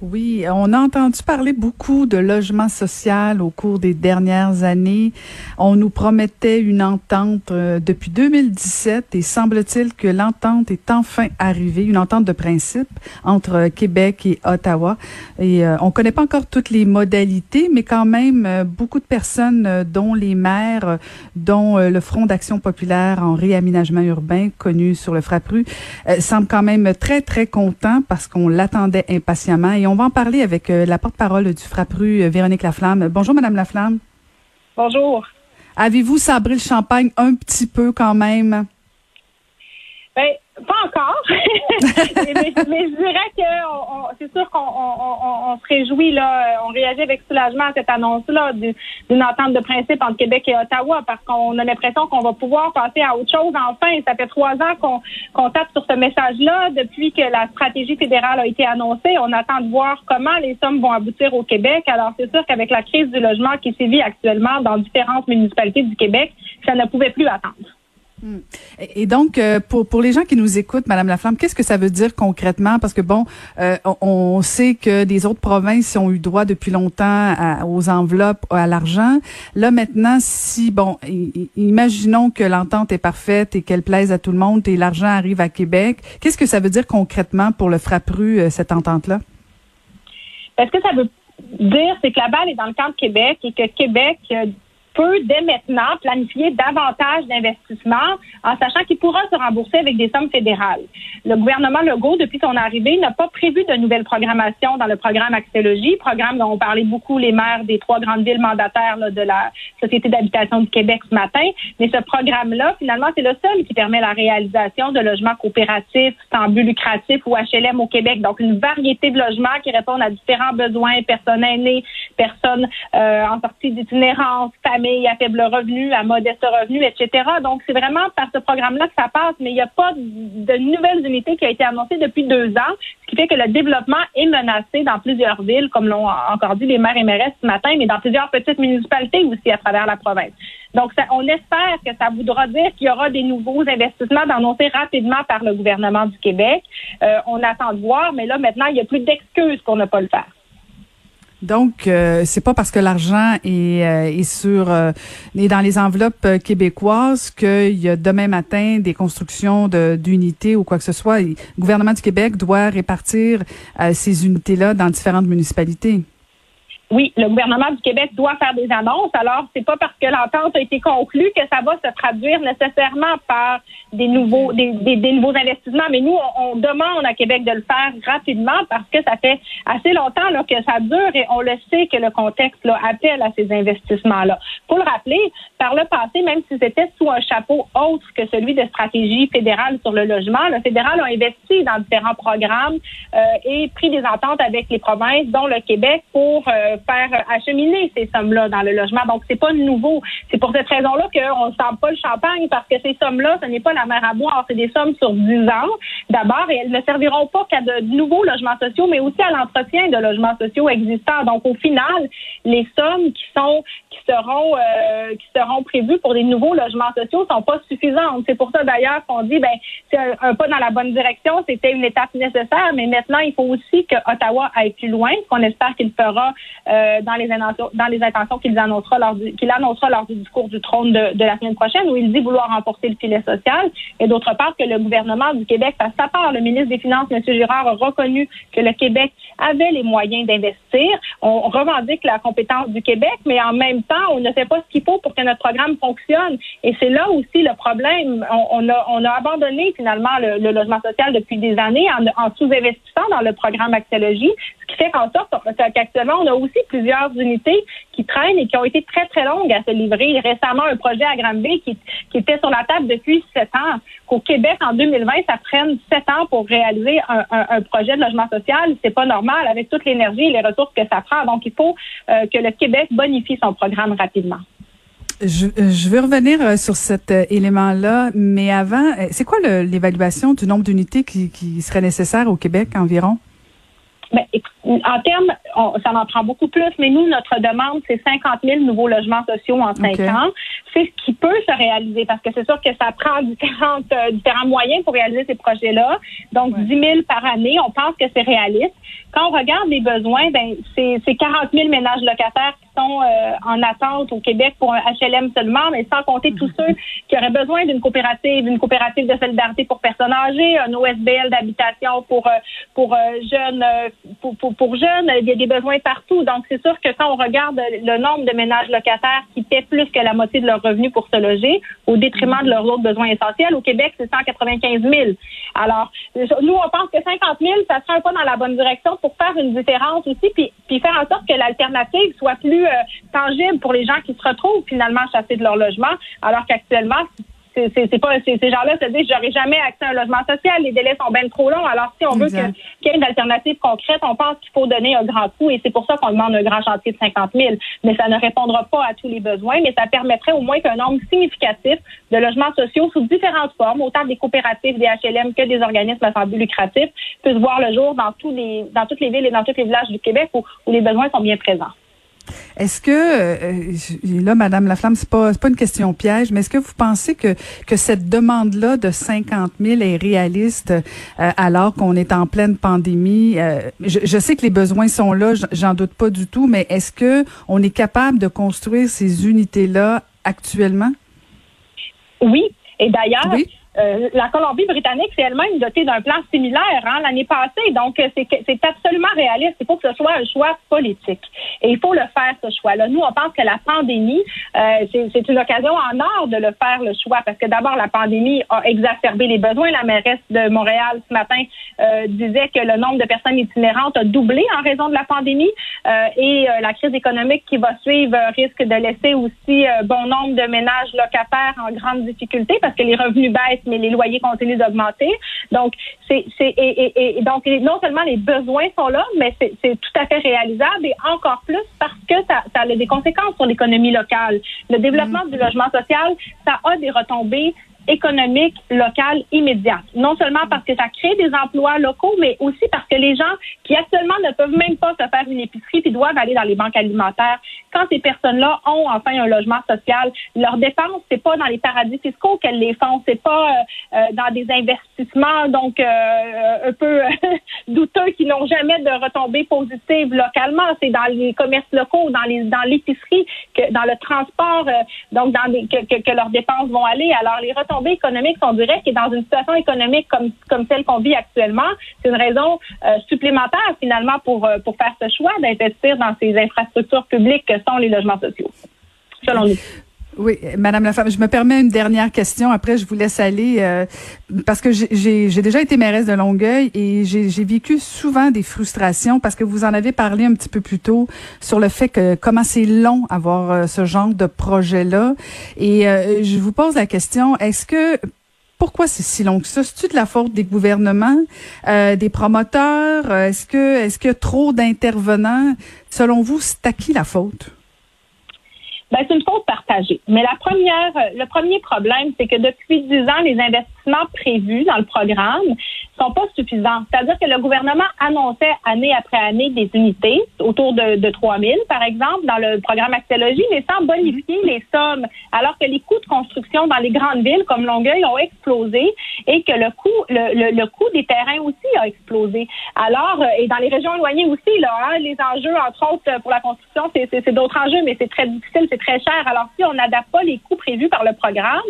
Oui, on a entendu parler beaucoup de logement social au cours des dernières années. On nous promettait une entente euh, depuis 2017 et semble-t-il que l'entente est enfin arrivée, une entente de principe entre euh, Québec et Ottawa. Et euh, on connaît pas encore toutes les modalités, mais quand même beaucoup de personnes, dont les maires, dont le Front d'action populaire en réaménagement urbain, connu sur le Frappru, semblent quand même très très contents parce qu'on l'attendait impatiemment. On va en parler avec euh, la porte-parole du Frappru, euh, Véronique Laflamme. Bonjour, Madame Laflamme. Bonjour. Avez-vous sabré le champagne un petit peu quand même? Ben, pas encore. mais, je dirais que c'est sûr qu'on on, se réjouit, là, on réagit avec soulagement à cette annonce-là d'une entente de principe entre Québec et Ottawa parce qu'on a l'impression qu'on va pouvoir passer à autre chose enfin. Ça fait trois ans qu'on tape sur ce message-là depuis que la stratégie fédérale a été annoncée. On attend de voir comment les sommes vont aboutir au Québec. Alors, c'est sûr qu'avec la crise du logement qui sévit actuellement dans différentes municipalités du Québec, ça ne pouvait plus attendre. Hmm. Et donc, euh, pour, pour les gens qui nous écoutent, Madame Laflamme, qu'est-ce que ça veut dire concrètement? Parce que, bon, euh, on, sait que des autres provinces ont eu droit depuis longtemps aux enveloppes, à l'argent. Là, maintenant, si, bon, imaginons que l'entente est parfaite et qu'elle plaise à tout le monde et l'argent arrive à Québec, qu'est-ce que ça veut dire concrètement pour le Frappru, euh, cette entente-là? Est-ce que ça veut dire, c'est que la balle est dans le camp de Québec et que Québec peut dès maintenant planifier davantage d'investissements en sachant qu'il pourra se rembourser avec des sommes fédérales. Le gouvernement Legault, depuis son arrivée, n'a pas prévu de nouvelles programmations dans le programme Axélogie, programme dont ont parlé beaucoup les maires des trois grandes villes mandataires de la Société d'habitation du Québec ce matin. Mais ce programme-là, finalement, c'est le seul qui permet la réalisation de logements coopératifs, sans but lucratif ou HLM au Québec. Donc, une variété de logements qui répondent à différents besoins, personnes aînées, personnes euh, en sortie d'itinérance, familles à faible revenu, à modeste revenu, etc. Donc, c'est vraiment par ce programme-là que ça passe, mais il n'y a pas de nouvelles unités qui ont été annoncées depuis deux ans, ce qui fait que le développement est menacé dans plusieurs villes, comme l'ont encore dit les maires et maires ce matin, mais dans plusieurs petites municipalités aussi à travers la province. Donc, on espère que ça voudra dire qu'il y aura des nouveaux investissements annoncés rapidement par le gouvernement du Québec. Euh, on attend de voir, mais là, maintenant, il n'y a plus d'excuses pour ne pas le faire. Donc, euh, c'est pas parce que l'argent est, euh, sur euh, est dans les enveloppes euh, québécoises qu'il y a demain matin des constructions d'unités ou quoi que ce soit. Le gouvernement du Québec doit répartir ces unités-là dans différentes municipalités oui, le gouvernement du Québec doit faire des annonces. Alors, c'est pas parce que l'entente a été conclue que ça va se traduire nécessairement par des nouveaux, des, des, nouveaux investissements. Mais nous, on, demande à Québec de le faire rapidement parce que ça fait assez longtemps là, que ça dure et on le sait que le contexte là, appelle à ces investissements-là. Pour le rappeler, par le passé, même si c'était sous un chapeau autre que celui de stratégie fédérale sur le logement, le fédéral a investi dans différents programmes euh, et pris des ententes avec les provinces, dont le Québec, pour euh, faire acheminer ces sommes-là dans le logement. Donc, c'est pas nouveau. C'est pour cette raison-là qu'on ne sent pas le champagne parce que ces sommes-là, ce n'est pas la mer à boire. C'est des sommes sur 10 ans d'abord et elles ne serviront pas qu'à de nouveaux logements sociaux, mais aussi à l'entretien de logements sociaux existants. Donc, au final, les sommes qui sont qui seront euh, qui seront prévues pour des nouveaux logements sociaux sont pas suffisantes. C'est pour ça d'ailleurs qu'on dit ben c'est un, pas dans la bonne direction, c'était une étape nécessaire, mais maintenant il faut aussi que Ottawa aille plus loin, qu'on espère qu'il fera euh, dans les intentions, dans les intentions qu'il annoncera lors du, discours du trône de, de, la semaine prochaine, où il dit vouloir remporter le filet social, et d'autre part que le gouvernement du Québec fasse sa part. Le ministre des Finances, M. Girard, a reconnu que le Québec avait les moyens d'investir. On revendique la compétence du Québec, mais en même temps, on ne fait pas ce qu'il faut pour que notre programme fonctionne. Et c'est là aussi le problème. On, a, on a abandonné finalement le, logement social depuis des années en, en sous-investissant dans le programme Axiologie, ce qui fait qu'en sorte qu'actuellement, on a aussi plusieurs unités qui traînent et qui ont été très, très longues à se livrer. Récemment, un projet à Granby qui, qui était sur la table depuis sept ans. Qu'au Québec, en 2020, ça prenne sept ans pour réaliser un, un, projet de logement social. C'est pas normal avec toute l'énergie et les ressources que ça prend. Donc, il faut euh, que le Québec bonifie son programme rapidement. Je, euh, je veux revenir euh, sur cet élément-là, mais avant, c'est quoi l'évaluation du nombre d'unités qui, qui serait nécessaire au Québec environ? Ben, en termes ça en prend beaucoup plus, mais nous, notre demande, c'est 50 000 nouveaux logements sociaux en cinq ans. C'est ce qui peut se réaliser parce que c'est sûr que ça prend différentes, euh, différents moyens pour réaliser ces projets-là. Donc, 10 000 par année, on pense que c'est réaliste. Quand on regarde les besoins, ben, c'est 40 000 ménages locataires qui sont euh, en attente au Québec pour un HLM seulement, mais sans compter tous ceux qui auraient besoin d'une coopérative, une coopérative de solidarité pour personnes âgées, un OSBL d'habitation pour euh, pour jeunes pour, pour, pour, jeunes. Il y a des besoins partout. Donc, c'est sûr que quand on regarde le nombre de ménages locataires qui paient plus que la moitié de leurs revenus pour se loger, au détriment de leurs autres besoins essentiels, au Québec, c'est 195 000. Alors, nous, on pense que 50 000, ça serait un pas dans la bonne direction pour faire une différence aussi, puis, puis faire en sorte que l'alternative soit plus euh, tangible pour les gens qui se retrouvent finalement chassés de leur logement, alors qu'actuellement, c'est pas ces gens-là se disent j'aurai jamais accès à un logement social, les délais sont bien trop longs. Alors si on veut qu'il y ait une alternative concrète, on pense qu'il faut donner un grand coup et c'est pour ça qu'on demande un grand chantier de 50 000. Mais ça ne répondra pas à tous les besoins, mais ça permettrait au moins qu'un nombre significatif de logements sociaux sous différentes formes, autant des coopératives, des HLM que des organismes à but lucratif, puissent voir le jour dans tous les dans toutes les villes et dans tous les villages du Québec où les besoins sont bien présents. Est-ce que euh, là, Madame Laflamme, c'est pas pas une question piège, mais est-ce que vous pensez que que cette demande-là de 50 000 est réaliste euh, alors qu'on est en pleine pandémie? Euh, je, je, sais que les besoins sont là, j'en doute pas du tout, mais est-ce que on est capable de construire ces unités-là actuellement? Oui. Et d'ailleurs, oui. Euh, la Colombie-Britannique s'est elle-même dotée d'un plan similaire hein, l'année passée. Donc, euh, c'est absolument réaliste. Il faut que ce soit un choix politique. Et il faut le faire, ce choix-là. Nous, on pense que la pandémie, euh, c'est une occasion en or de le faire, le choix, parce que d'abord, la pandémie a exacerbé les besoins. La mairesse de Montréal, ce matin, disait que le nombre de personnes itinérantes a doublé en raison de la pandémie. et la crise économique qui va suivre risque de laisser aussi bon nombre de ménages locataires en grande difficulté parce que les revenus baissent mais les loyers continuent d'augmenter. Donc, c'est, et, et, donc non seulement les besoins sont là, mais c'est, tout à fait réalisable et encore plus parce que ça, ça a des conséquences sur l'économie locale. Le développement du logement social, ça a des retombées économique locale immédiate. Non seulement parce que ça crée des emplois locaux, mais aussi parce que les gens qui actuellement ne peuvent même pas se faire une épicerie puis doivent aller dans les banques alimentaires, quand ces personnes-là ont enfin un logement social, leurs dépenses, c'est pas dans les paradis fiscaux qu'elles les font, c'est pas euh, euh, dans des investissements donc euh, un peu douteux qui n'ont jamais de retombées positives localement, c'est dans les commerces locaux, dans les dans l'épicerie, que dans le transport, donc dans des, que, que, que, leurs dépenses vont aller. Alors les retombées économiques sont directes et dans une situation économique comme, comme celle qu'on vit actuellement, c'est une raison euh, supplémentaire finalement pour, euh, pour faire ce choix d'investir dans ces infrastructures publiques que sont les logements sociaux, selon nous. Oui, Madame la femme, je me permets une dernière question. Après, je vous laisse aller euh, parce que j'ai déjà été mairesse de Longueuil et j'ai vécu souvent des frustrations parce que vous en avez parlé un petit peu plus tôt sur le fait que comment c'est long avoir euh, ce genre de projet-là. Et euh, je vous pose la question est-ce que pourquoi c'est si long que ça? C'est-tu de la faute des gouvernements, des promoteurs? Est-ce que est-ce qu'il y a trop d'intervenants? Selon vous, c'est à qui la faute? Ben, c'est une faute partagée. Mais la première, le premier problème, c'est que depuis dix ans, les prévus dans le programme sont pas suffisants. C'est-à-dire que le gouvernement annonçait année après année des unités, autour de, de 3 000, par exemple, dans le programme Axélogie, mais sans bonifier les sommes, alors que les coûts de construction dans les grandes villes comme Longueuil ont explosé et que le coût, le, coût des terrains aussi a explosé. Alors, euh, et dans les régions éloignées aussi, hein, les enjeux, entre autres, pour la construction, c'est d'autres enjeux, mais c'est très difficile, c'est très cher. Alors, si on n'adapte pas les coûts prévus par le programme,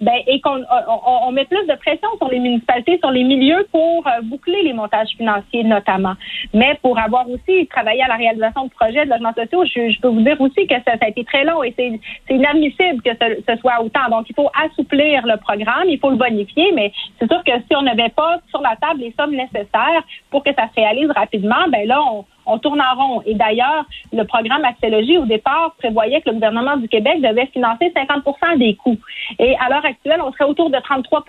ben, et qu'on on, on met plus de pression sur les municipalités, sur les milieux pour euh, boucler les montages financiers notamment, mais pour avoir aussi travaillé à la réalisation de projets de logements sociaux, je, peux vous dire aussi que ça, a été très long et c'est inadmissible que ce, soit autant. Donc, il faut assouplir le programme, il faut le bonifier, mais c'est sûr que si on n'avait pas sur la table les sommes nécessaires pour que ça se réalise rapidement, ben là, on, on tourne en rond. Et d'ailleurs, le programme Axélogie, au départ, prévoyait que le gouvernement du Québec devait financer 50% des coûts. Et à l'heure actuelle, on serait autour de 33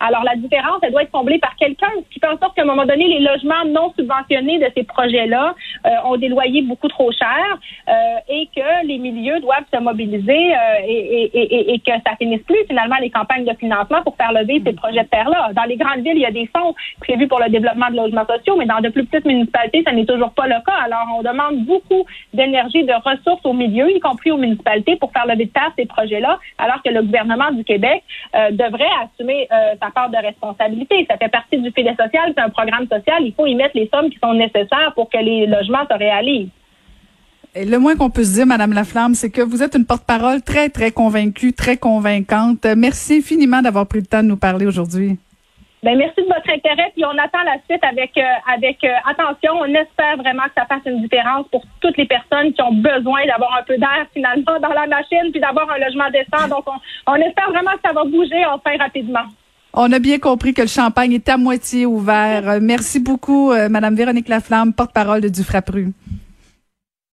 Alors, la différence, elle doit être comblée par quelqu'un, qui fait en sorte qu'à un moment donné, les logements non subventionnés de ces projets-là euh, ont des loyers beaucoup trop chers euh, et que les milieux doivent se mobiliser euh, et, et, et, que ça finisse plus, finalement, les campagnes de financement pour faire lever ces projets de terre-là. Dans les grandes villes, il y a des fonds prévus pour le développement de logements sociaux, mais dans de plus petites municipalités, ça n'est toujours pas pas le cas. Alors, on demande beaucoup d'énergie, de ressources au milieu, y compris aux municipalités, pour faire lever de terre ces projets-là, alors que le gouvernement du Québec euh, devrait assumer euh, sa part de responsabilité. Ça fait partie du filet social, c'est un programme social. Il faut y mettre les sommes qui sont nécessaires pour que les logements se réalisent. Et le moins qu'on peut se dire, Madame Laflamme, c'est que vous êtes une porte-parole très, très convaincue, très convaincante. Merci infiniment d'avoir pris le temps de nous parler aujourd'hui. Ben, merci de votre intérêt, puis on attend la suite avec euh, avec euh, attention. On espère vraiment que ça fasse une différence pour toutes les personnes qui ont besoin d'avoir un peu d'air finalement dans la machine, puis d'avoir un logement décent. Donc, on, on espère vraiment que ça va bouger enfin rapidement. On a bien compris que le champagne est à moitié ouvert. Merci beaucoup, euh, Madame Véronique Laflamme, porte-parole de Dufrapru.